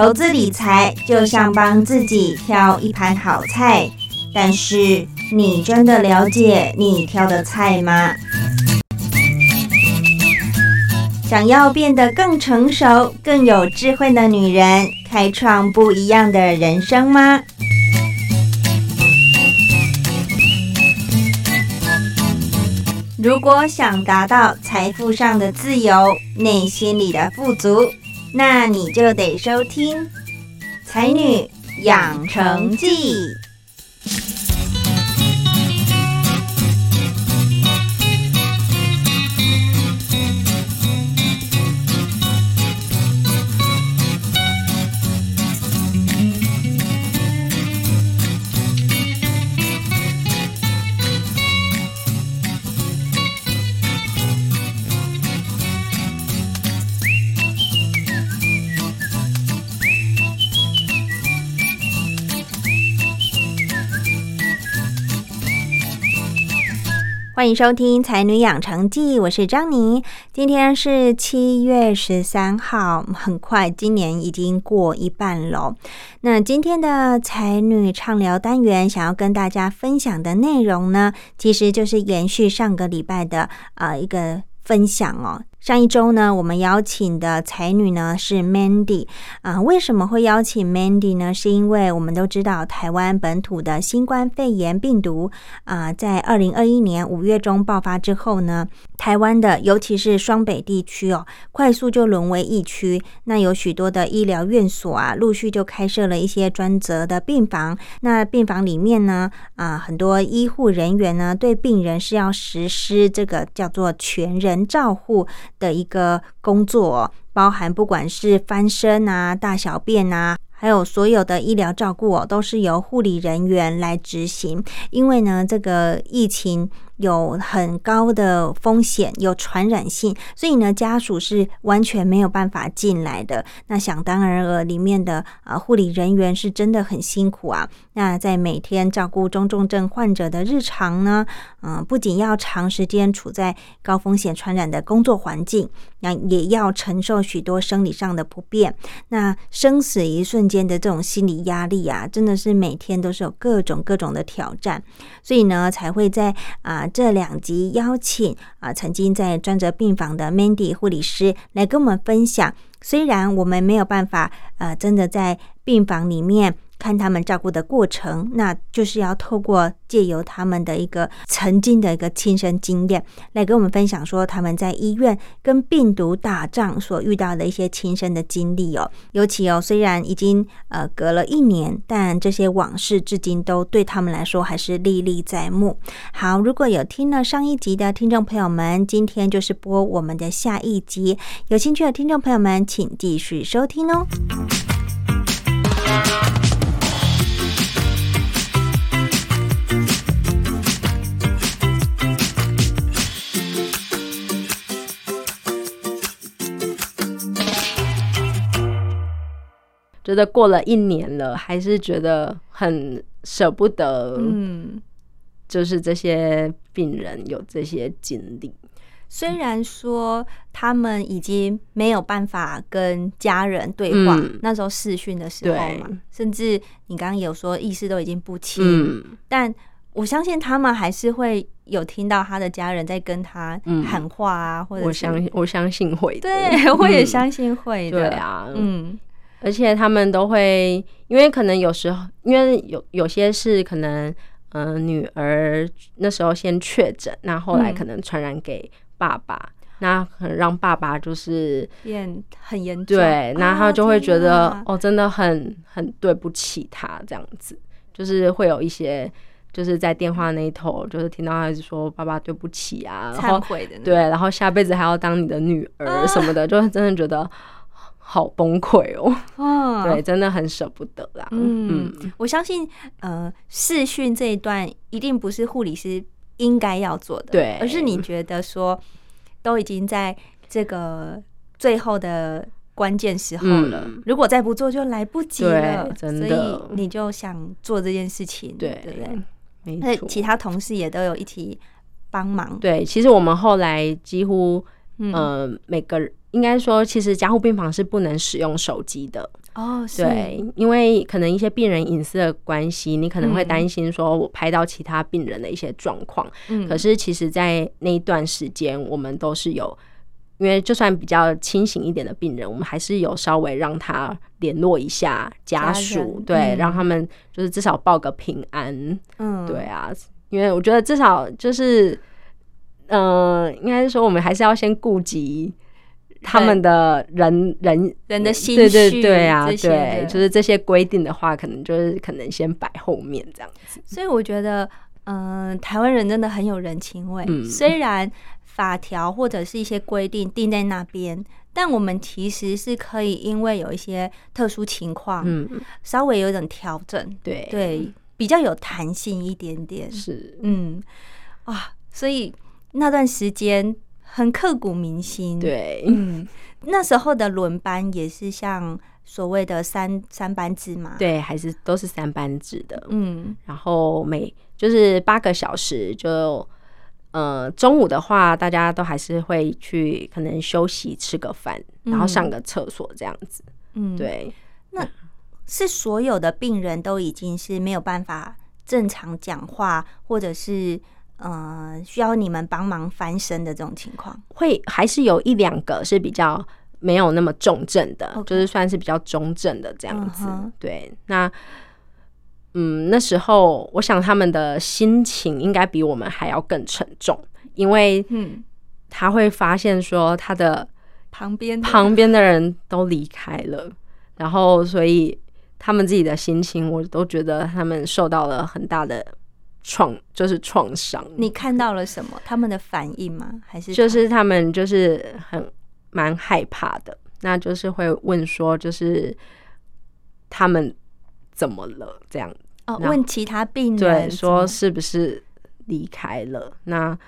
投资理财就像帮自己挑一盘好菜，但是你真的了解你挑的菜吗？想要变得更成熟、更有智慧的女人，开创不一样的人生吗？如果想达到财富上的自由，内心里的富足。那你就得收听《才女养成记》。欢迎收听《才女养成记》，我是张妮。今天是七月十三号，很快今年已经过一半了。那今天的才女畅聊单元，想要跟大家分享的内容呢，其实就是延续上个礼拜的啊一个分享哦。上一周呢，我们邀请的才女呢是 Mandy 啊。为什么会邀请 Mandy 呢？是因为我们都知道台湾本土的新冠肺炎病毒啊，在二零二一年五月中爆发之后呢，台湾的尤其是双北地区哦，快速就沦为疫区。那有许多的医疗院所啊，陆续就开设了一些专责的病房。那病房里面呢，啊，很多医护人员呢，对病人是要实施这个叫做全人照护。的一个工作，包含不管是翻身啊、大小便啊，还有所有的医疗照顾哦，都是由护理人员来执行。因为呢，这个疫情。有很高的风险，有传染性，所以呢，家属是完全没有办法进来的。那想当然了，里面的啊护理人员是真的很辛苦啊。那在每天照顾中重症患者的日常呢，嗯，不仅要长时间处在高风险传染的工作环境，那也要承受许多生理上的不便。那生死一瞬间的这种心理压力啊，真的是每天都是有各种各种的挑战。所以呢，才会在啊。这两集邀请啊，曾经在专责病房的 Mandy 护理师来跟我们分享。虽然我们没有办法，呃，真的在病房里面。看他们照顾的过程，那就是要透过借由他们的一个曾经的一个亲身经验，来跟我们分享说他们在医院跟病毒打仗所遇到的一些亲身的经历哦。尤其哦，虽然已经呃隔了一年，但这些往事至今都对他们来说还是历历在目。好，如果有听了上一集的听众朋友们，今天就是播我们的下一集，有兴趣的听众朋友们，请继续收听哦。觉得过了一年了，还是觉得很舍不得。嗯，就是这些病人有这些经历，虽然说他们已经没有办法跟家人对话，那时候视讯的时候嘛，甚至你刚刚有说意识都已经不清，但我相信他们还是会有听到他的家人在跟他喊话啊，或者我相我相信会，对，我也相信会的，对啊，嗯。而且他们都会，因为可能有时候，因为有有些是可能，嗯，女儿那时候先确诊，那后来可能传染给爸爸，那可能让爸爸就是变很严重，对，那他就会觉得哦，真的很很对不起他这样子，就是会有一些就是在电话那一头，就是听到他说爸爸对不起啊，忏悔的，对，然后下辈子还要当你的女儿什么的，就真的觉得。好崩溃哦！对，真的很舍不得啦。嗯，我相信，呃，视讯这一段一定不是护理师应该要做的，对，而是你觉得说，都已经在这个最后的关键时候了，如果再不做就来不及了，真的，所以你就想做这件事情，对对不对？没错，其他同事也都有一起帮忙。对，其实我们后来几乎。呃，每个应该说，其实加护病房是不能使用手机的。哦，对，因为可能一些病人隐私的关系，你可能会担心说我拍到其他病人的一些状况。嗯，可是其实，在那一段时间，我们都是有，因为就算比较清醒一点的病人，我们还是有稍微让他联络一下家属，对，让他们就是至少报个平安。嗯，对啊，因为我觉得至少就是，嗯，应该是说我们还是要先顾及。他们的人人人的心绪，对对对啊，对，就是这些规定的话，可能就是可能先摆后面这样子。所以我觉得，嗯，台湾人真的很有人情味。虽然法条或者是一些规定定在那边，但我们其实是可以因为有一些特殊情况，嗯，稍微有点调整，对对，比较有弹性一点点。是，嗯，啊，所以那段时间。很刻骨铭心，对，嗯，那时候的轮班也是像所谓的三三班制嘛，对，还是都是三班制的，嗯，然后每就是八个小时，就呃中午的话，大家都还是会去可能休息吃个饭，然后上个厕所这样子，嗯，对，那是所有的病人都已经是没有办法正常讲话，或者是。呃，需要你们帮忙翻身的这种情况，会还是有一两个是比较没有那么重症的，就是算是比较中症的这样子。对，那嗯，那时候我想他们的心情应该比我们还要更沉重，因为嗯，他会发现说他的旁边旁边的人都离开了，然后所以他们自己的心情，我都觉得他们受到了很大的。创就是创伤，你看到了什么？他们的反应吗？还是就是他们就是很蛮害怕的，那就是会问说，就是他们怎么了？这样哦，问其他病人对说是不是离开了？那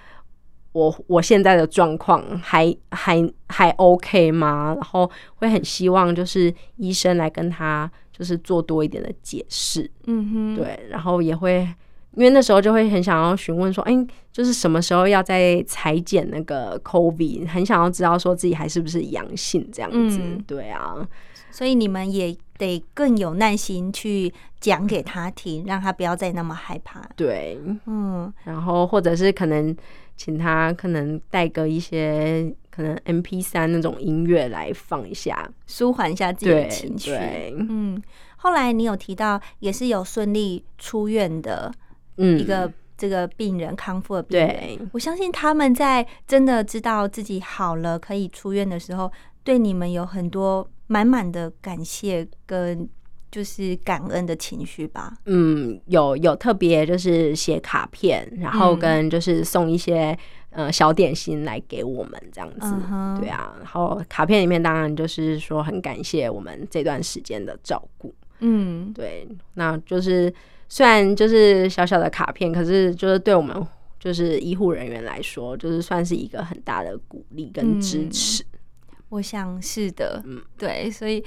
我我现在的状况还还还 OK 吗？然后会很希望就是医生来跟他就是做多一点的解释，嗯哼，对，然后也会。因为那时候就会很想要询问说，哎，就是什么时候要再裁剪那个 COVID，很想要知道说自己还是不是阳性这样子。对啊，所以你们也得更有耐心去讲给他听，让他不要再那么害怕。对，嗯，然后或者是可能请他可能带个一些可能 MP 三那种音乐来放一下，舒缓一下自己的情绪。嗯，后来你有提到也是有顺利出院的。一个这个病人康复的病人，我相信他们在真的知道自己好了可以出院的时候，对你们有很多满满的感谢跟就是感恩的情绪吧。嗯，有有特别就是写卡片，然后跟就是送一些呃小点心来给我们这样子。对啊，然后卡片里面当然就是说很感谢我们这段时间的照顾。嗯，对，那就是。虽然就是小小的卡片，可是就是对我们就是医护人员来说，就是算是一个很大的鼓励跟支持。我想是的，嗯，对，所以，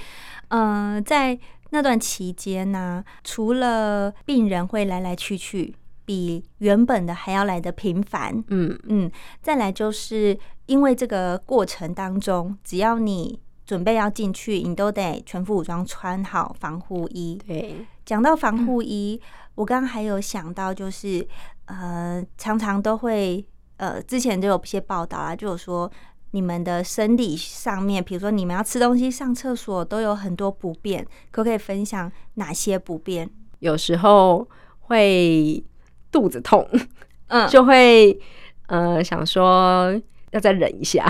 嗯，在那段期间呢，除了病人会来来去去，比原本的还要来的频繁，嗯。嗯，再来就是因为这个过程当中，只要你准备要进去，你都得全副武装，穿好防护衣，对。讲到防护衣，我刚刚还有想到，就是呃，常常都会呃，之前就有一些报道啊，就有说你们的生理上面，比如说你们要吃东西、上厕所，都有很多不便，可不可以分享哪些不便？有时候会肚子痛，嗯，就会呃想说要再忍一下，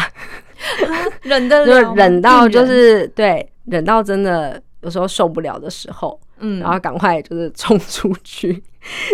忍的就忍到就是对，忍到真的有时候受不了的时候。嗯，然后赶快就是冲出去，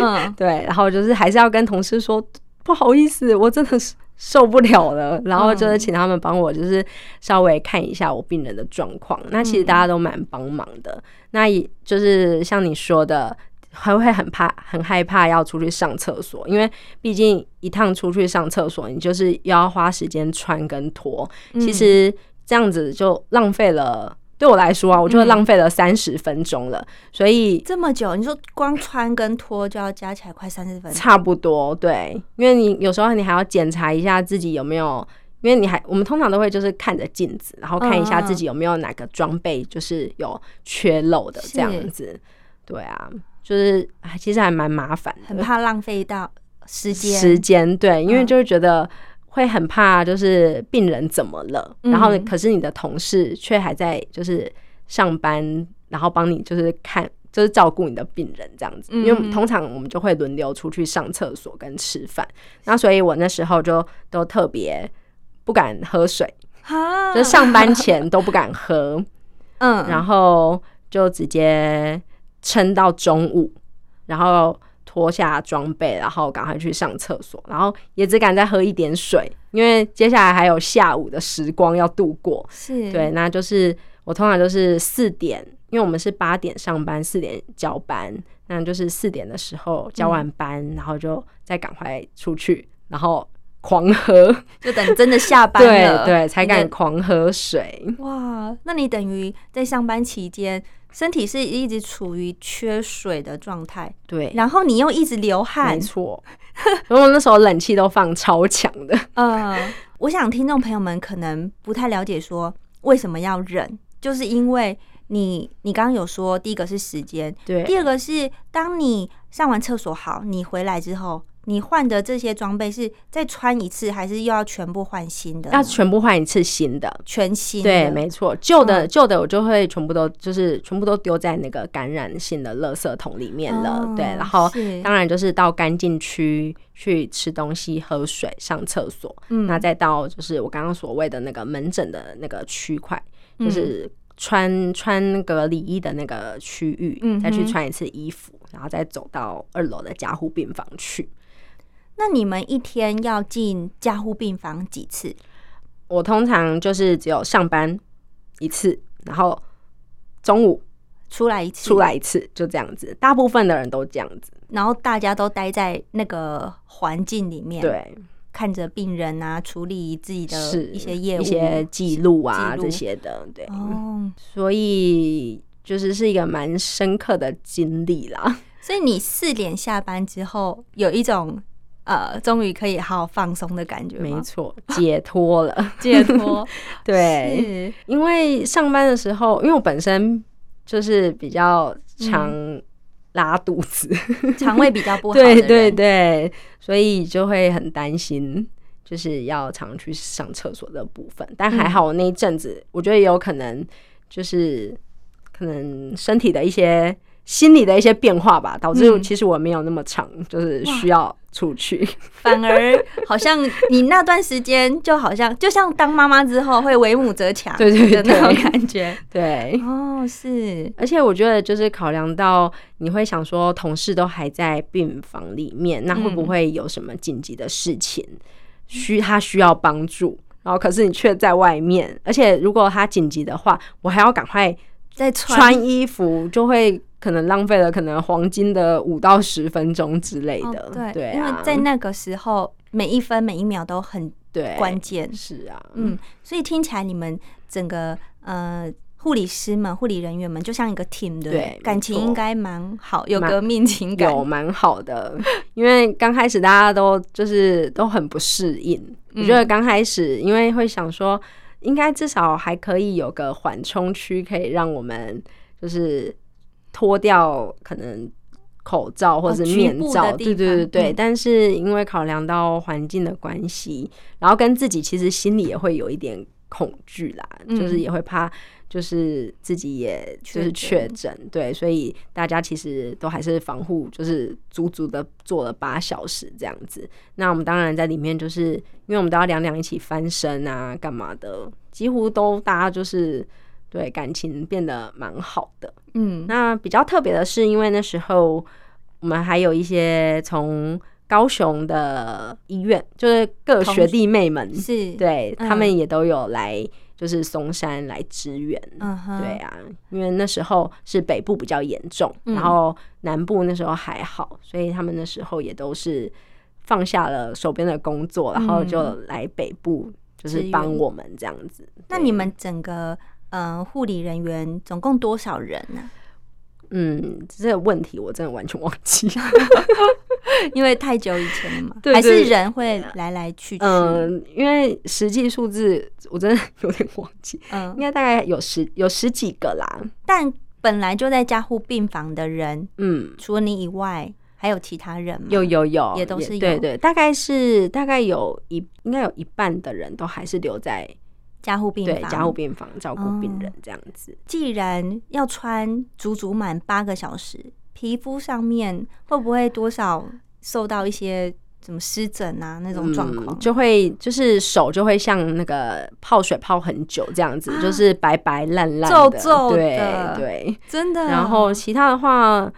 嗯，对，然后就是还是要跟同事说不好意思，我真的是受不了了，然后就是请他们帮我就是稍微看一下我病人的状况。那其实大家都蛮帮忙的。那也就是像你说的，还会很怕、很害怕要出去上厕所，因为毕竟一趟出去上厕所，你就是要花时间穿跟脱，其实这样子就浪费了。对我来说啊，我就浪费了三十分钟了，所以这么久，你说光穿跟脱就要加起来快三十分钟，差不多对，因为你有时候你还要检查一下自己有没有因为你还我们通常都会就是看着镜子，然后看一下自己有没有哪个装备就是有缺漏的这样子。对啊，就是其实还蛮麻烦，很怕浪费到时间。时间对，因为就是觉得会很怕，就是病人怎么了，然后可是你的同事却还在就是上班，然后帮你就是看。就是照顾你的病人这样子，因为通常我们就会轮流出去上厕所跟吃饭，那所以我那时候就都特别不敢喝水，就上班前都不敢喝，嗯，然后就直接撑到中午，然后脱下装备，然后赶快去上厕所，然后也只敢再喝一点水，因为接下来还有下午的时光要度过，是对，那就是我通常都是四点。因为我们是八点上班，四点交班，那就是四点的时候交完班，然后就再赶快出去，然后狂喝，就等真的下班了，对对，才敢狂喝水。哇，那你等于在上班期间，身体是一直处于缺水的状态，对，然后你又一直流汗，没错，然后那时候冷气都放超强的。嗯，我想听众朋友们可能不太了解，说为什么要忍，就是因为。你你刚刚有说，第一个是时间，对，第二个是当你上完厕所好，你回来之后，你换的这些装备是再穿一次，还是又要全部换新的？要全部换一次新的，全新。对，没错，旧的旧的我就会全部都就是全部都丢在那个感染性的垃圾桶里面了。对，然后当然就是到干净区去吃东西、喝水、上厕所。嗯，那再到就是我刚刚所谓的那个门诊的那个区块，就是。穿穿那个礼衣的那个区域，再去穿一次衣服，然后再走到二楼的加护病房去。那你们一天要进加护病房几次？我通常就是只有上班一次，然后中午出来一次，出来一次，就这样子。大部分的人都这样子，然后大家都待在那个环境里面。对。看着病人啊，处理自己的一些业务、一些记录啊这些的，对，哦，所以就是是一个蛮深刻的经历啦。所以你四点下班之后，有一种呃，终于可以好好放松的感觉没错，解脱了，解脱。对，因为上班的时候，因为我本身就是比较常。拉肚子，肠胃比较不好。对对对，所以就会很担心，就是要常去上厕所的部分。但还好我那一阵子，我觉得也有可能就是可能身体的一些。心理的一些变化吧，导致其实我没有那么长，就是需要出去。反而好像你那段时间，就好像就像当妈妈之后会为母则强，对对对，那种感觉。对，哦，是。而且我觉得，就是考量到你会想说，同事都还在病房里面，那会不会有什么紧急的事情需他需要帮助？然后可是你却在外面，而且如果他紧急的话，我还要赶快再穿衣服，就会。可能浪费了可能黄金的五到十分钟之类的，对对，因为在那个时候每一分每一秒都很对关键，是啊，嗯，所以听起来你们整个呃护理师们、护理人员们就像一个 team 对，感情应该蛮好，有革命情感，有蛮好的。因为刚开始大家都就是都很不适应，我觉得刚开始因为会想说，应该至少还可以有个缓冲区，可以让我们就是。脱掉可能口罩或者面罩，对对对对。但是因为考量到环境的关系，然后跟自己其实心里也会有一点恐惧啦，就是也会怕，就是自己也就是确诊，对，所以大家其实都还是防护，就是足足的做了八小时这样子。那我们当然在里面，就是因为我们都要两两一起翻身啊，干嘛的，几乎都大家就是。对感情变得蛮好的，嗯，那比较特别的是，因为那时候我们还有一些从高雄的医院，就是各学。弟妹们，是。对他们也都有来，就是松山来支援，嗯对啊，因为那时候是北部比较严重，然后南部那时候还好，所以他们那时候也都是放下了手边的工作，然后就来北部，就是帮我们这样子。那你们整个。嗯，护理人员总共多少人呢？嗯，这个问题我真的完全忘记了。因为太久以前了嘛，对还是人会来来去去。嗯，因为实际数字我真的有点忘记，嗯应嗯，该大概有十有十几个啦。但本来就在加护病房的人，嗯，除了你以外，还有其他人吗？有有有，也都是有对对，大概是大概有一应该有一半的人都还是留在加护病房。对加护病房照顾病哦人这样子。既然要穿足足满八个小时，皮肤上面会不会多少受到一些什么湿疹啊那种状况？嗯就会就是手就会像那个泡水泡很久这样子，啊就是白白烂烂的，皱皱的对对。真的。然后其他的话，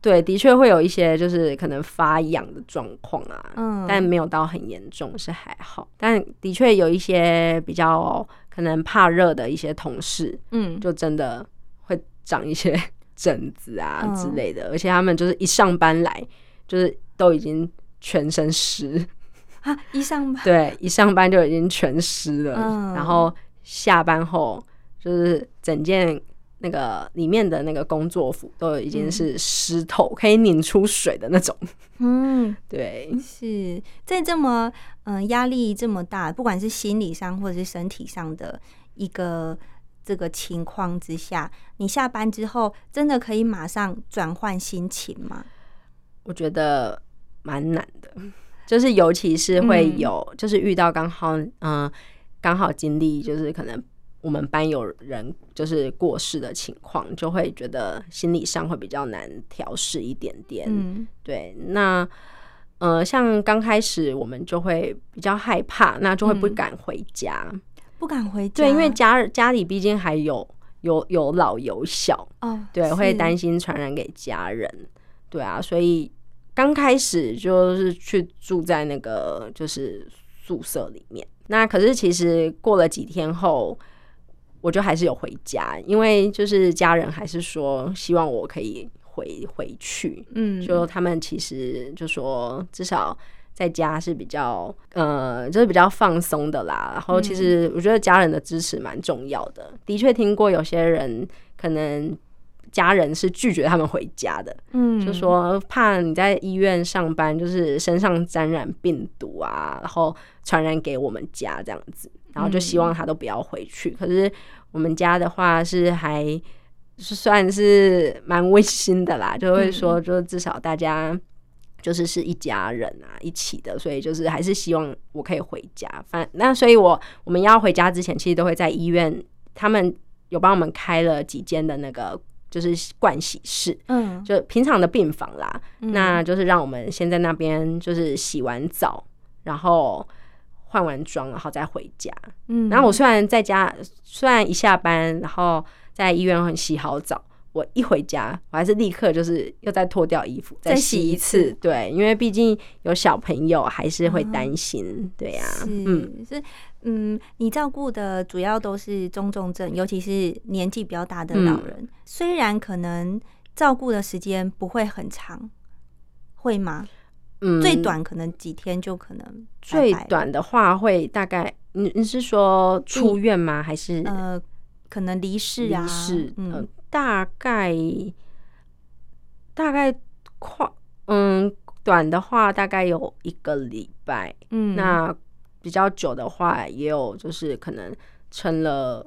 对，的确会有一些就是可能发痒的状况啊，嗯但没有到很严重，是还好。但的确有一些比较可能怕热的一些同事，嗯，就真的会长一些疹子啊嗯。之类的，而且他们就是一上班来就是都已经全身湿，啊，一上班。对，一上班就已经全湿了，嗯。然后下班后就是整件那个里面的那个工作服都已经是湿透，可以拧出水的那种。嗯，对，是在这么嗯、呃压力这么大，不管是心理上或者是身体上的一个这个情况之下，你下班之后真的可以马上转换心情吗？我觉得蛮难的，就是尤其是会嗯有，就是遇到刚好嗯刚好经历，就是可能我们班有人就是过世的情况，就会觉得心理上会比较难调试一点点。嗯对，那呃，像刚开始我们就会比较害怕，那就会不嗯敢回家。不敢回家，对，因为家家里毕竟还有有有老有小，哦，对，会担心传染给家人。对啊，所以刚开始就是去住在那个就是宿舍里面。那可是其实过了几天后，我就还是有回家，因为就是家人还是说希望我可以回回去。嗯，就他们其实就说至少。在家是比较呃，就是比较放松的啦。然后其实我觉得家人的支持蛮重要的。的确听过有些人可能家人是拒绝他们回家的，嗯，就说怕你在医院上班，就是身上沾染病毒啊，然后传染给我们家这样子，然后就希望他都不要回去。可是我们家的话是还是算是蛮温馨的啦，就会说就至少大家。就是是一家人啊，一起的，所以就是还是希望我可以回家。反那所以我我们要回家之前，其实都会在医院，他们有帮我们开了几间的那个就是盥洗室，嗯，就平常的病房啦，嗯那就是让我们先在那边就是洗完澡，然后换完妆，然后再回家。嗯，然后我虽然在家，虽然一下班，然后在医院很洗好澡，我一回家，我还是立刻就是又再脱掉衣服，再洗洗一次。次对，因为毕竟有小朋友，还是会担心。对呀、是嗯，是嗯，你照顾的主要都是中重症，尤其是年纪比较大的老人，虽然可能照顾的时间不会很长，会吗？嗯最短可能几天就可能最短的话会大概，你你是说出院吗？还是呃，可能离世啊，离世，嗯呃，大概大概快，嗯，短的话大概有一个礼拜，嗯，那比较久的话也有，就是可能撑了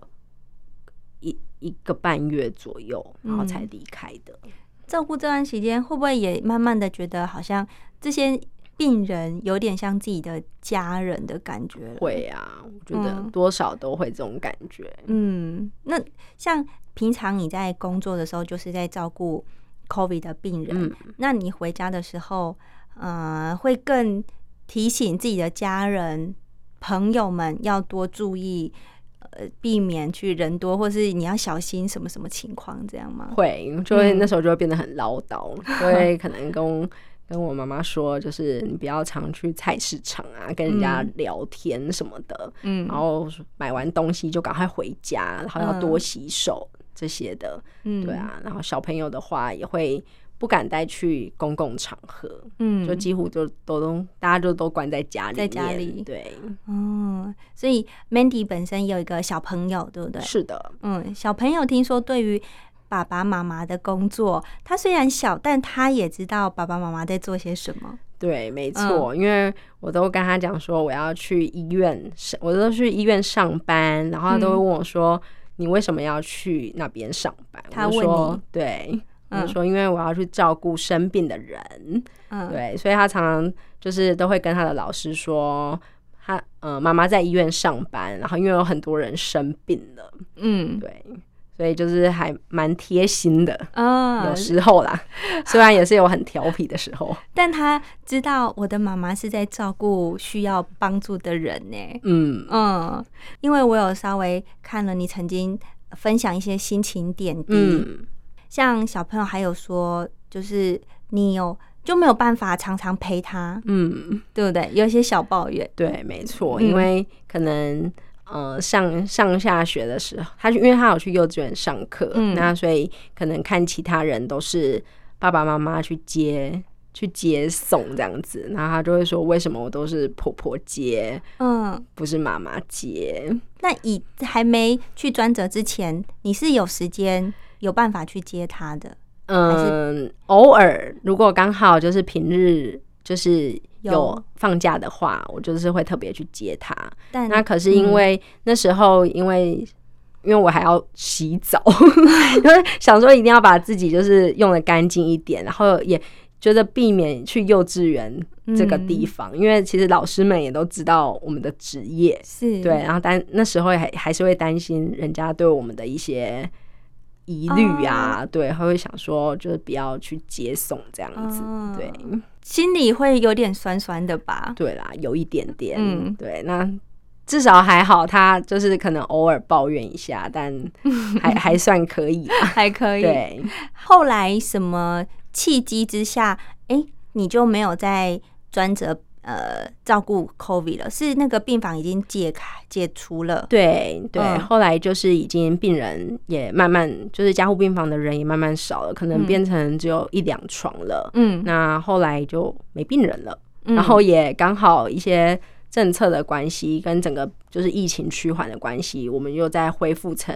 一一个半月左右，然后才嗯离开的。照顾这段时间，会不会也慢慢的觉得好像这些病人有点像自己的家人的感觉？会啊，我觉得嗯多少都会这种感觉。嗯，那像平常你在工作的时候，就是在照顾 COVID 的病人，嗯，那你回家的时候，呃，会更提醒自己的家人、朋友们要多注意，呃，避免去人多，或是你要小心什么什么情况，这样吗？会，就会嗯那时候就会变得很唠叨，就会可能跟跟我妈妈说，就是你不要常去菜市场啊，跟人家嗯聊天什么的，嗯然后买完东西就赶快回家，然后要多嗯洗手这些的，嗯对，啊。然后小朋友的话也会不敢带去公共场合，嗯就几乎就都都大家就都关在家里在，家里对，嗯，所以 Mandy 本身也有一个小朋友，对不对？是的，嗯，小朋友听说对于爸爸妈妈的工作。他虽然小，但他也知道爸爸妈妈在做些什么。对，没错，因为我都跟他讲说我要去医院上，我都去医院上班，然后他都会问我说：“你为什么要去那边上班？”他问你，对，我说：“因为我要去照顾生病的人。”嗯，对，所以他常常就是都会跟他的老师说，他呃妈妈在医院上班，然后因为有很多人生病了，嗯，对。所以就是还蛮贴心的啊，有时候啦，虽然也是有很调皮的时候，但他知道我的妈妈是在照顾需要帮助的人呢。嗯。嗯，因为我有稍微看了你曾经分享一些心情点滴，像小朋友还有说，就是你有就没有办法常常陪他，嗯，对不对？有一些小抱怨，对，没错，因为可能。呃，上上下学的时候，他因为他有去幼稚园上课，那所以可能看其他人都是爸爸妈妈去接、去接送这样子，然后他就会说：“为什么我都是婆婆接，嗯，不是妈妈接？”那以还没去专责之前，你是有时间有办法去接他的？嗯，偶尔如果刚好就是平日。就是有放假的话，我就是会特别去接他。但那可是因为那时候，因为因为我还要洗澡，因 为想说一定要把自己就是用的干净一点，然后也觉得避免去幼稚园这个地方，因为其实老师们也都知道我们的职业是对，然后但那时候还还是会担心人家对我们的一些。疑虑啊，对，他会想说，就是不要去接送这样子，对，心里会有点酸酸的吧？对啦，有一点点，嗯，对，那至少还好，他就是可能偶尔抱怨一下，但 还还算可以，还可以。对，后来什么契机之下，哎，你就没有再专责。呃，照顾 COVID 了，是那个病房已经解开解除了。对对，后来就是已经病人也慢慢，就是加护病房的人也慢慢少了，可能变成只有一两床了。嗯，那后来就没病人了，然后也刚好一些。政策的关系跟整个就是疫情趋缓的关系，我们又在恢复成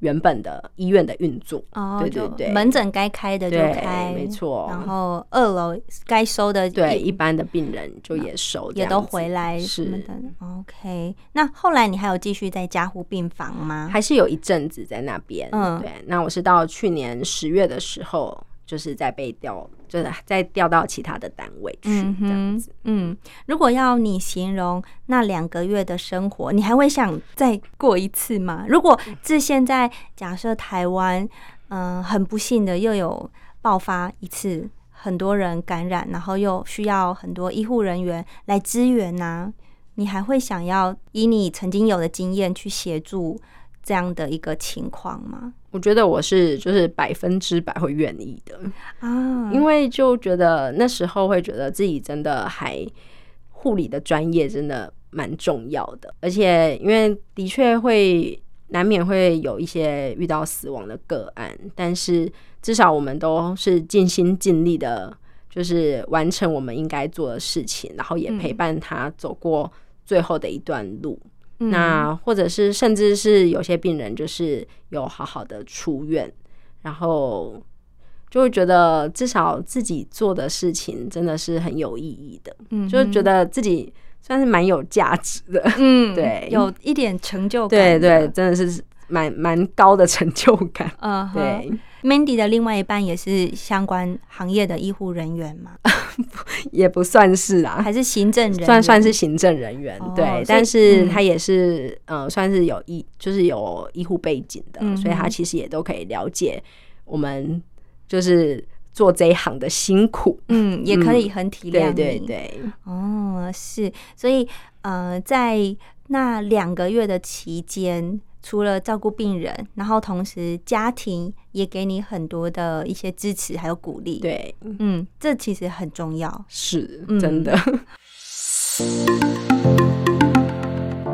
原本的医院的运作。哦，对对对，门诊该开的就开，没错。然后二楼该收的，对一般的病人就也收，也都回来。是，OK。那后来你还有继续在加护病房吗？还是有一阵子在那边？嗯，对。那我是到去年十月的时候。就是在被调，就是再调到其他的单位去这样子。嗯，如果要你形容那两个月的生活，你还会想再过一次吗？如果自现在假设台湾，嗯，很不幸的又有爆发一次，很多人感染，然后又需要很多医护人员来支援呢，你还会想要以你曾经有的经验去协助？这样的一个情况吗？我觉得我是就是百分之百会愿意的啊，因为就觉得那时候会觉得自己真的还护理的专业真的蛮重要的，而且因为的确会难免会有一些遇到死亡的个案，但是至少我们都是尽心尽力的，就是完成我们应该做的事情，然后也陪伴他走过最后的一段路。那或者是甚至是有些病人就是有好好的出院，然后就会觉得至少自己做的事情真的是很有意义的，嗯，就是觉得自己算是蛮有价值的，嗯，对，有一点成就感，对对，真的是蛮蛮高的成就感，嗯，对。Mandy 的另外一半也是相关行业的医护人员嘛？也不算是啊，还是行政人，算算是行政人员。对，但是他也是呃，算是有医，就是有医护背景的，所以他其实也都可以了解我们就是做这一行的辛苦。嗯，也可以很体谅你。对对对，哦，是，所以呃，在那两个月的期间。除了照顾病人，然后同时家庭也给你很多的一些支持，还有鼓励。对，嗯，这其实很重要，是真的。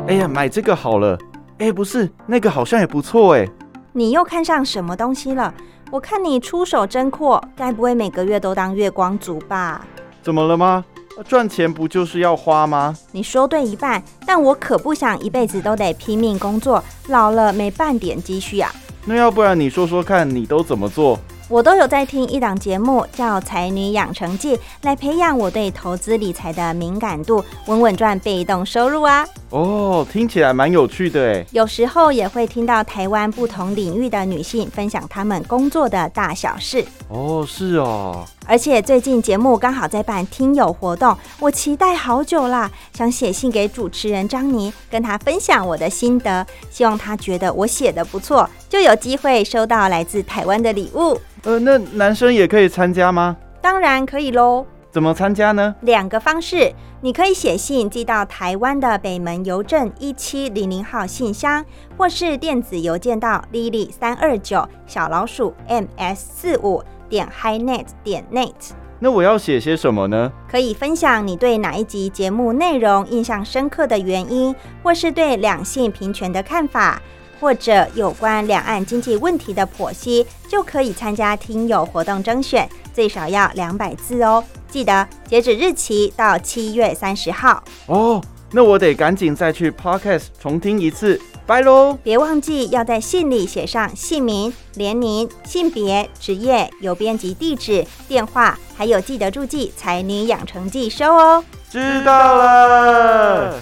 哎呀，买这个好了。哎，不是，那个好像也不错哎。你又看上什么东西了？我看你出手真阔，该不会每个月都当月光族吧？怎么了吗？赚钱不就是要花吗？你说对一半，但我可不想一辈子都得拼命工作，老了没半点积蓄啊！那要不然你说说看，你都怎么做？我都有在听一档节目，叫《才女养成记》，来培养我对投资理财的敏感度，稳稳赚被动收入啊。哦，听起来蛮有趣的诶。有时候也会听到台湾不同领域的女性分享她们工作的大小事。哦，是哦。而且最近节目刚好在办听友活动，我期待好久啦，想写信给主持人张妮，跟她分享我的心得，希望她觉得我写的不错，就有机会收到来自台湾的礼物。呃，那男生也可以参加吗？当然可以喽。怎么参加呢？两个方式，你可以写信寄到台湾的北门邮政一七零零号信箱，或是电子邮件到 lily 三二九小老鼠 ms 四五点 highnet 点 net。那我要写些什么呢？可以分享你对哪一集节目内容印象深刻的原因，或是对两性平权的看法。或者有关两岸经济问题的剖析，就可以参加听友活动征选，最少要两百字哦。记得截止日期到七月三十号哦。那我得赶紧再去 Podcast 重听一次，拜喽！别忘记要在信里写上姓名、年龄、性别、职业、邮编及地址、电话，还有记得注记《才女养成记》收哦。知道了。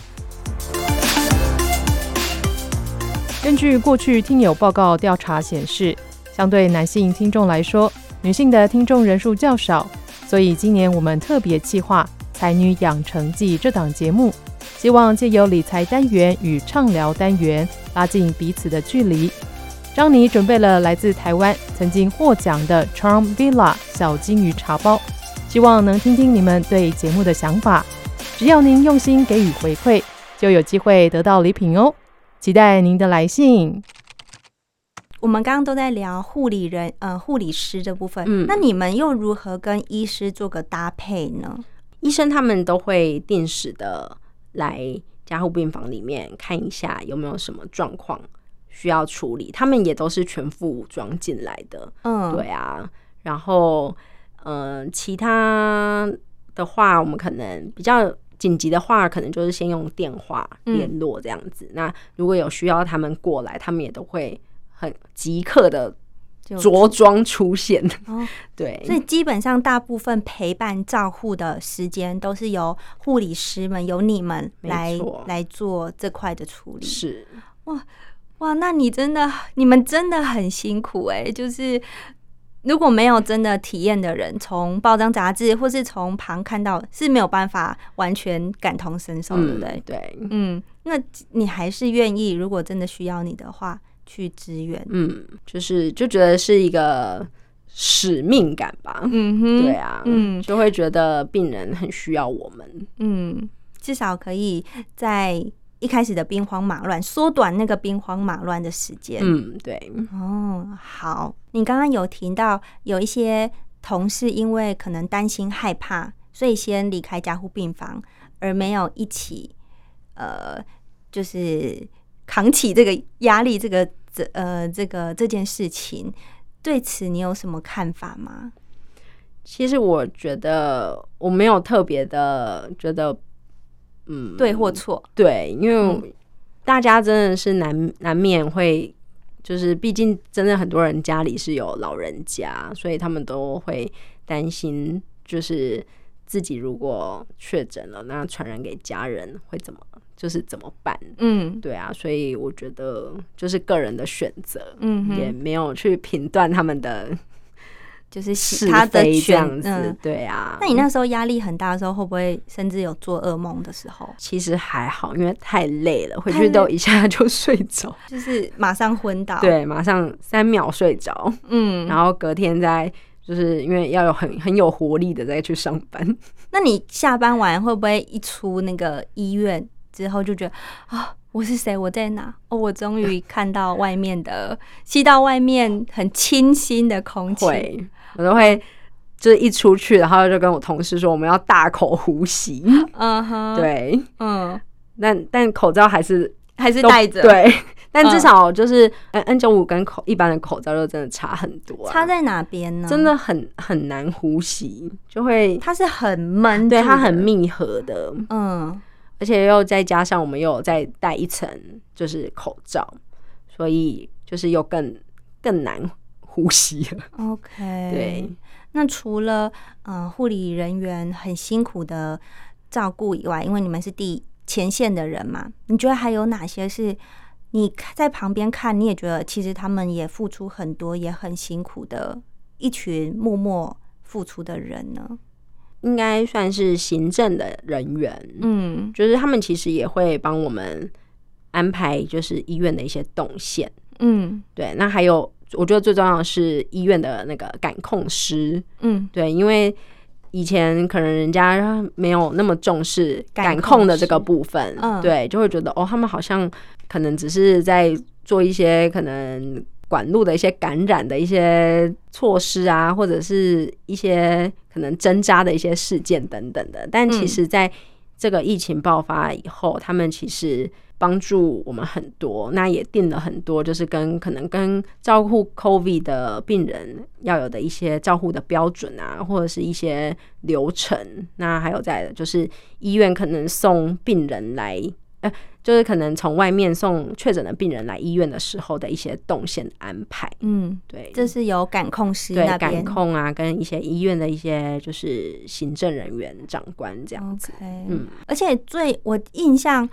根据过去听友报告调查显示，相对男性听众来说，女性的听众人数较少，所以今年我们特别计划《才女养成记》这档节目，希望借由理财单元与畅聊单元拉近彼此的距离。张妮准备了来自台湾曾经获奖的 Charm Villa 小金鱼茶包，希望能听听你们对节目的想法。只要您用心给予回馈，就有机会得到礼品哦。期待您的来信。我们刚刚都在聊护理人，呃，护理师这部分。嗯，那你们又如何跟医师做个搭配呢？医生他们都会定时的来加护病房里面看一下有没有什么状况需要处理。他们也都是全副武装进来的。嗯，对啊。然后，嗯，其他的话，我们可能比较。紧急的话，可能就是先用电话联络这样子。那如果有需要他们过来，他们也都会很即刻的着装出现。哦，对，所以基本上大部分陪伴照护的时间都是由护理师们、由你们来来做这块的处理。是哇哇，那你真的你们真的很辛苦哎，就是。如果没有真的体验的人，从报章杂志或是从旁看到，是没有办法完全感同身受，对不对？对，嗯，那你还是愿意，如果真的需要你的话，去支援？嗯，就是就觉得是一个使命感吧。嗯哼，对啊，嗯，就会觉得病人很需要我们。嗯，至少可以在。一开始的兵荒马乱，缩短那个兵荒马乱的时间。嗯，对。哦，好。你刚刚有提到有一些同事因为可能担心害怕，所以先离开加护病房，而没有一起呃，就是扛起这个压力，这个这呃这个这件事情。对此，你有什么看法吗？其实我觉得我没有特别的觉得。嗯，对或错？对，因为大家真的是难难免会，就是毕竟真的很多人家里是有老人家，所以他们都会担心，就是自己如果确诊了，那传染给家人会怎么，就是怎么办？嗯，对啊，所以我觉得就是个人的选择，嗯，也没有去评断他们的。就是他的这样子，对啊。那你那时候压力很大的时候，会不会甚至有做噩梦的时候？其实还好，因为太累了，回去都一下就睡着，就是马上昏倒。对，马上三秒睡着。嗯，然后隔天再就是因为要有很很有活力的再去上班。那你下班完会不会一出那个医院之后就觉得啊？我是谁？我在哪？哦，我终于 看到外面的，吸到外面很清新的空气。会，我都会就是一出去，然后就跟我同事说，我们要大口呼吸。嗯哼，对，嗯，但但口罩还是还是戴着。对，但至少就是 N N 九五跟口一般的口罩就真的差很多。差在哪边呢？真的很很难呼吸，就会它是很闷，对，它很密合的。嗯。而且又再加上我们又再戴一层就是口罩，所以就是又更更难呼吸了。OK，对。那除了嗯护理人员很辛苦的照顾以外，因为你们是第前线的人嘛，你觉得还有哪些是你在旁边看，你也觉得其实他们也付出很多，也很辛苦的一群默默付出的人呢？应该算是行政的人员，嗯。就是他们其实也会帮我们安排，就是医院的一些动线。嗯。对，那还有我觉得最重要的是医院的那个感控师，嗯。对，因为以前可能人家没有那么重视感控的这个部分，嗯。对，就会觉得哦，他们好像可能只是在做一些可能管路的一些感染的一些措施啊，或者是一些可能针扎的一些事件等等的。但其嗯实在这个疫情爆发以后，他们其实帮助我们很多，那也定了很多，就是跟可能跟照顾 COVID 的病人要有的一些照护的标准啊，或者是一些流程。那还有在就是医院可能送病人来，呃，就是可能从外面送确诊的病人来医院的时候的一些动线安排。嗯，对，这是由感控师对感控啊，跟一些医院的一些就是行政人员、长官这样。嗯，而且最我印象，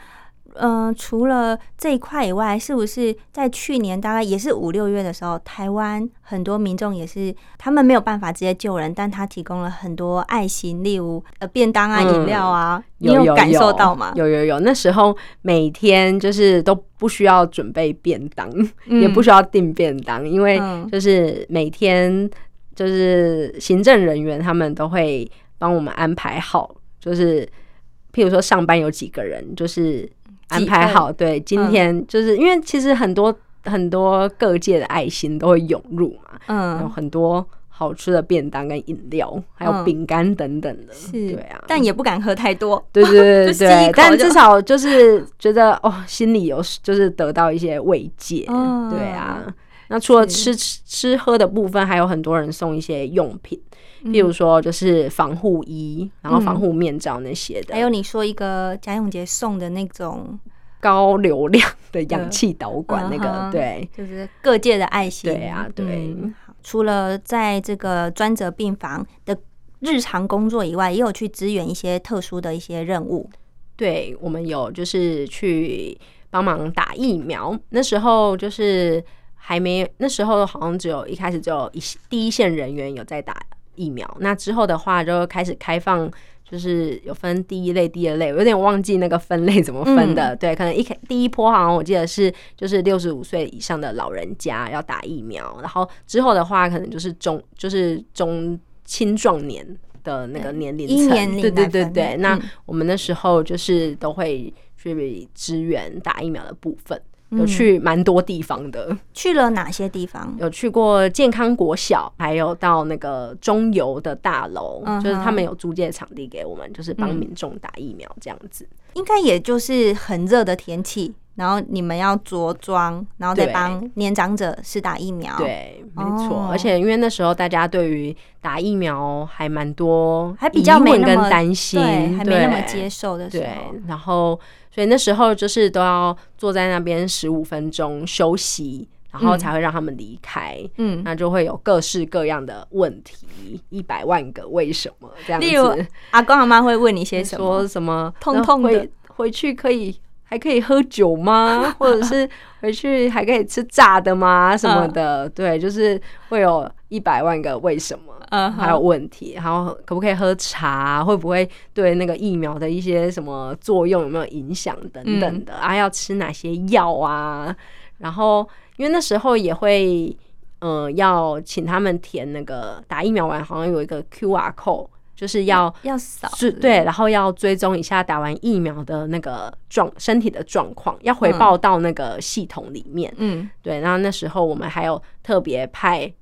呃，除了这一块以外，是不是在去年大概也是五六月的时候，台湾很多民众也是他们没有办法直接救人，但他提供了很多爱心，例如呃便当啊、嗯饮料啊，你有有感受到吗？有有有，那时候每天就是都不需要准备便当，嗯 也不需要订便当，因为嗯。就是每天就是行政人员他们都会帮我们安排好，就是譬如说上班有几个人，就是安排好，对，今嗯。天就是因为其实很多很多各界的爱心都会涌入嘛，嗯。有嗯，很多好吃的便当跟饮料，还有嗯。饼干等等的，是，对啊，但也不敢喝太多。对对对 对但至少就是觉得哦，心里有就是得到一些慰藉，嗯。对啊。那除了吃吃吃喝的部分，还有很多人送一些用品，嗯。譬如说就是防护衣，然后防护面罩那些的，还有你说一个贾永杰送的那种，高流量的氧气导管那个，嗯对。就是各界的爱心。对啊对。嗯除了在这个专责病房的日常工作以外，也有去支援一些特殊的一些任务。对，我们有就是去帮忙打疫苗，那时候就是还没，那时候好像只有一开始只有一第一线人员有在打疫苗，那之后的话就开始开放。就是有分第一类、第二类，我有点忘记那个分类怎么分的。对，可能一开第一波好像我记得是就是六十五岁以上的老人家要打疫苗，然后之后的话可能就是中就是中青壮年的那个年龄层，对对对对。那嗯我们那时候就是都会去支援打疫苗的部分，有嗯去蛮多地方的，去了哪些地方？有去过健康国小，还有到那个中游的大楼，就是他们有租借场地给我们，就是帮嗯民众打疫苗这样子。应该也就是很热的天气，然后你们要着装，然后再对帮年长者施打疫苗。，对，没错。哦而且因为那时候大家对于打疫苗还蛮多还比较没那么担心，对，还没那么接受的时对候。，然后所以那时候就是都要坐在那边十五分钟休息，然后嗯才会让他们离开。嗯，那就会有各式各样的问题，一百万个为什么这样子。例如阿公阿妈会问你些什说么？什么痛痛的回去可以还可以喝酒吗？或者是回去还可以吃炸的吗？什么的？对，就是会有一百万个为什么。嗯还有问题，然后可不可以喝茶？会不会对那个疫苗的一些什么作用有没有影响等等的、啊？要吃哪些药啊？然后因为那时候也会，呃，要请他们填那个打疫苗完好像有一个 QR code，就是要要扫是对，然后要追踪一下打完疫苗的那个状身体的状况，要回报到那个系统里面。嗯对，然后那时候我们还有特别派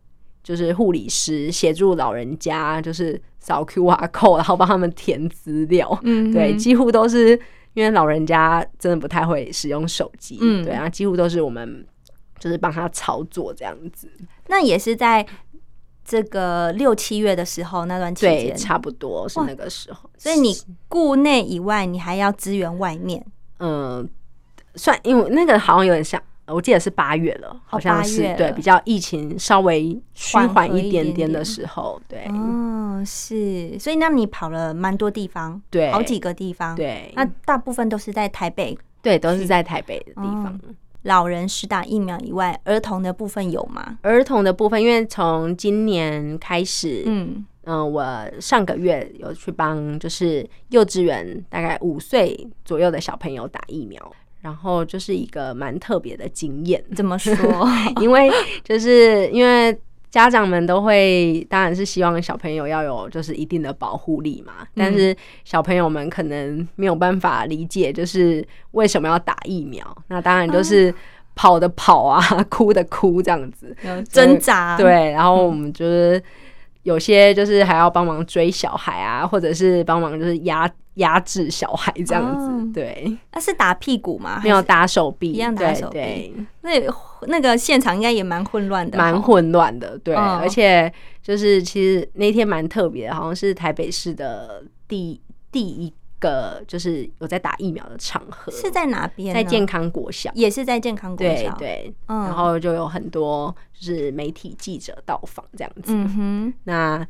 就是护理师协助老人家，就是扫 QR code，然后帮他们填资料。嗯对，几乎都是因为老人家真的不太会使用手机，嗯对，然后几乎都是我们就是帮他操作这样子。那也是在这个六七月的时候那段期对，间，差不多是那个时候。所以你顾内以外，你还要支援外面。嗯，算，因为那个好像有点像，我记得是八月了，好像是、对比较疫情稍微趋缓一点一点点的点时候，对、哦，是，所以那你跑了蛮多地方，对好几个地方。，对，那大部分都是在台北。对都是在台北的地方。哦老人施打疫苗以外，儿童的部分有吗？儿童的部分，因为从今年开始，嗯、嗯，我上个月有去帮就是幼稚园大概五岁左右的小朋友打疫苗，然后就是一个蛮特别的经验，怎么说？因为就是因为家长们都会，当然是希望小朋友要有就是一定的保护力嘛，但是小朋友们可能没有办法理解，就是为什么要打疫苗。那当然就是跑的跑啊，哭的哭这样子，挣扎。，对，然后我们就是有些就是还要帮忙追小孩啊，或者是帮忙就是压压制小孩这样子，哦。对，那是打屁股吗？没有打手臂，一样打对手臂。对那那个现场应该也蛮混乱的，蛮。混乱的，对，嗯。而且就是其实那天蛮特别的，好像是台北市的第第一个就是有在打疫苗的场合，是在哪边？在健康国小，也是在健康国小。，对，嗯然后就有很多就是媒体记者到访这样子，嗯哼，那。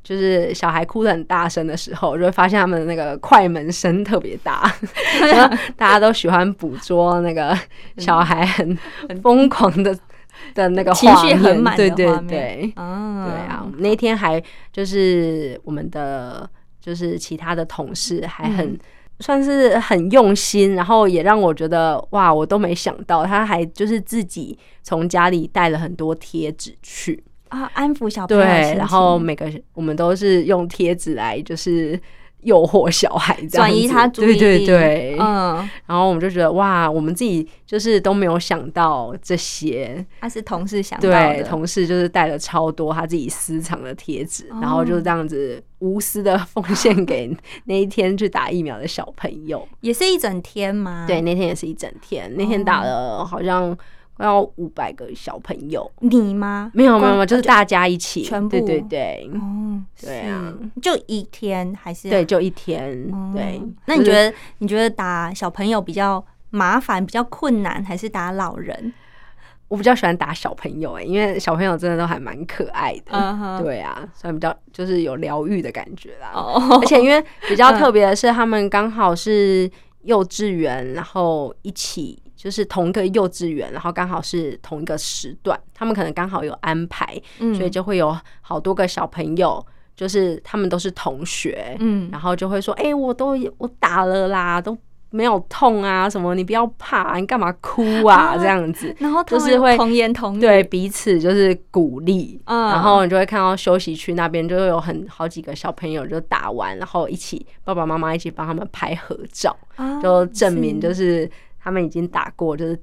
就是小孩哭得很大声的时候，就会发现他们的那个快门声特别大，然后大家都喜欢捕捉那个小孩很很疯狂的 的那个情绪很满对对对，嗯，对啊，我们那天还就是我们的就是其他的同事还很、嗯。算是很用心，然后也让我觉得哇，我都没想到他还就是自己从家里带了很多贴纸去，啊，安抚小朋友对，然后每个我们都是用贴纸来就是诱惑小孩这样转移他注意力，对对对，嗯，然后我们就觉得哇，我们自己就是都没有想到这些，他是同事想到对，同事就是带了超多他自己私藏的贴纸，哦。然后就这样子无私的奉献给那一天去打疫苗的小朋友。也是一整天吗？对，，那天也是一整天，那天打了好像快要五百个小朋友，你吗？没有没有没有，就是大家一起，全部？对对对。哦，对啊，就一天还是？对，就一天，哦。对。那你觉得你觉得打小朋友比较麻烦、比较困难，还是打老人？我比较喜欢打小朋友哎、因为小朋友真的都还蛮可爱的，对啊，所以比较就是有疗愈的感觉啦。哦。而且因为比较 特别的是，他们刚好是幼稚园，然后一起就是同一个幼稚园，然后刚好是同一个时段，他们可能刚好有安排，嗯所以就会有好多个小朋友，就是他们都是同学，嗯然后就会说：“哎、我都我打了啦，都没有痛啊，什么你不要怕，你干嘛哭啊？”这样子。然后就是会童言童语，对彼此就是鼓励，嗯然后你就会看到休息区那边就会有很好几个小朋友就打完，然后一起爸爸妈妈一起帮他们拍合照，啊就证明就是他们已经打过就是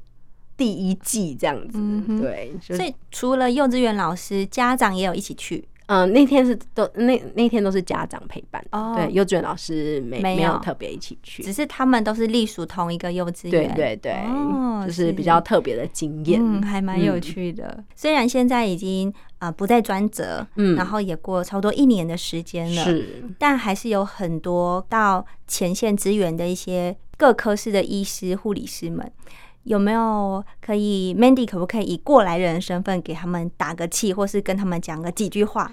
第一季这样子。嗯对，所以除了幼稚园老师，家长也有一起去。嗯、那天是都那那天都是家长陪伴。的，哦。对，幼稚园老师没没有。特别一起去。只，是他们都是隶属同一个幼稚对园，对对，哦就是比较特别的经验。嗯，还蛮有嗯。趣的。虽然现在已经呃不再专责，嗯。然后也过差不多一年的时间了，是，但还是有很多到前线支援的一些各科室的医师、护理师们。有没有可以，Mandy 可不可以以过来人的身份给他们打个气，或是跟他们讲个几句话？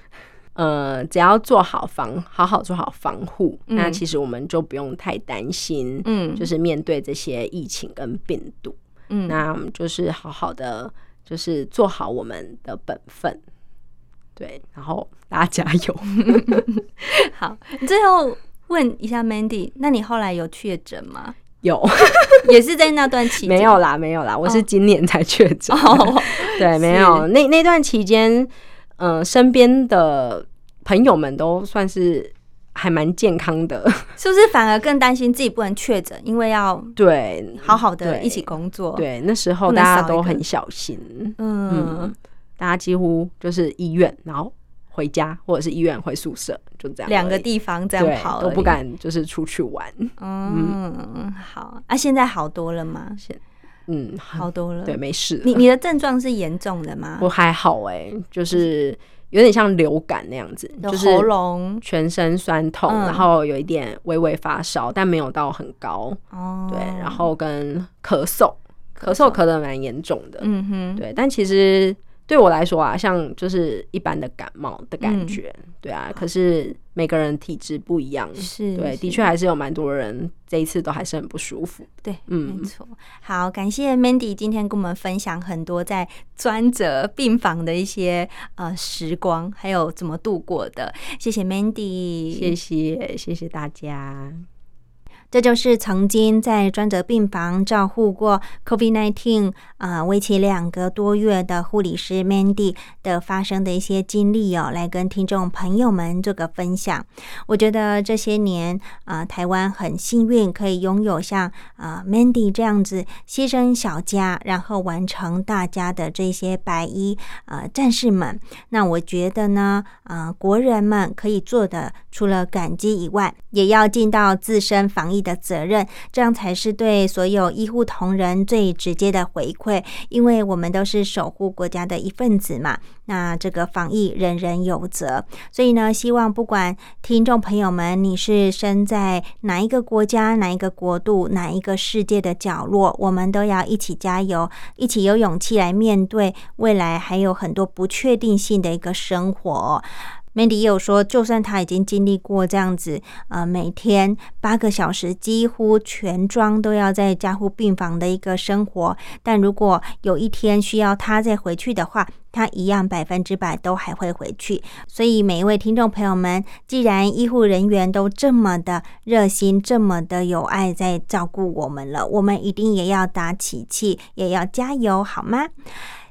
呃，只要做好防，好好做好防护，嗯那其实我们就不用太担心，嗯就是面对这些疫情跟病毒，嗯，那我们就是好好的，就是做好我们的本分，对，然后大家加油。好。最后问一下 Mandy，那你后来有确诊吗？有 也是在那段期间？没有啦？没有啦，我是今年才确诊。哦，对，没有。那那段期间，呃，身边的朋友们都算是还蛮健康的，是不是反而更担心自己不能确诊，因为要对，好好的一起工作？，对，那时候大家都很小心，嗯嗯，大家几乎就是医院，然后回家，或者是医院回宿舍，就这样两个地方这样跑。都不敢就是出去玩，嗯，好。啊，现在好多了吗？现嗯，好多了。对，没事。你你的症状是严重的吗？我还好哎、就是有点像流感那样子，就是喉咙？全身酸痛，嗯。然后有一点微微发烧，但没有到很高，哦，对，然后跟咳嗽，咳嗽。咳的蛮严重的，嗯哼，对，但其实对我来说啊，像就是一般的感冒的感觉，对啊。可是每个人体质不一样，是对，的确还是有蛮多人这一次都还是很不舒服。对，嗯没错。好，感谢 Mandy 今天跟我们分享很多在专责病房的一些呃时光，还有怎么度过的。谢谢 Mandy，谢谢，谢谢大家。这就是曾经在专责病房照护过 COVID-19 啊，为期两个多月的护理师 Mandy 的发生的一些经历哦，来跟听众朋友们做个分享。我觉得这些年啊，台湾很幸运可以拥有像啊 Mandy 这样子牺牲小家，然后完成大家的这些白衣啊战士们。那我觉得呢，啊，国人们可以做的，除了感激以外，也要尽到自身防疫。的责任，这样才是对所有医护同仁最直接的回馈，因为我们都是守护国家的一份子嘛。那这个防疫人人有责，所以呢，希望不管听众朋友们你是身在哪一个国家、哪一个国度、哪一个世界的角落，我们都要一起加油，一起有勇气来面对未来还有很多不确定性的一个生活。Mandy 也有说，就算他已经经历过这样子，呃，每天八个小时几乎全装都要在加护病房的一个生活，但如果有一天需要他再回去的话，他一样百分之百都还会回去。所以每一位听众朋友们，既然医护人员都这么的热心、这么的有爱在照顾我们了，我们一定也要打起气，也要加油，好吗？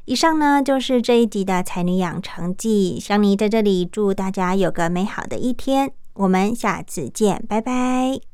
以上呢就是这一集的《才女养成记》，香妮在这里祝大家有个美好的一天，我们下次见，拜拜。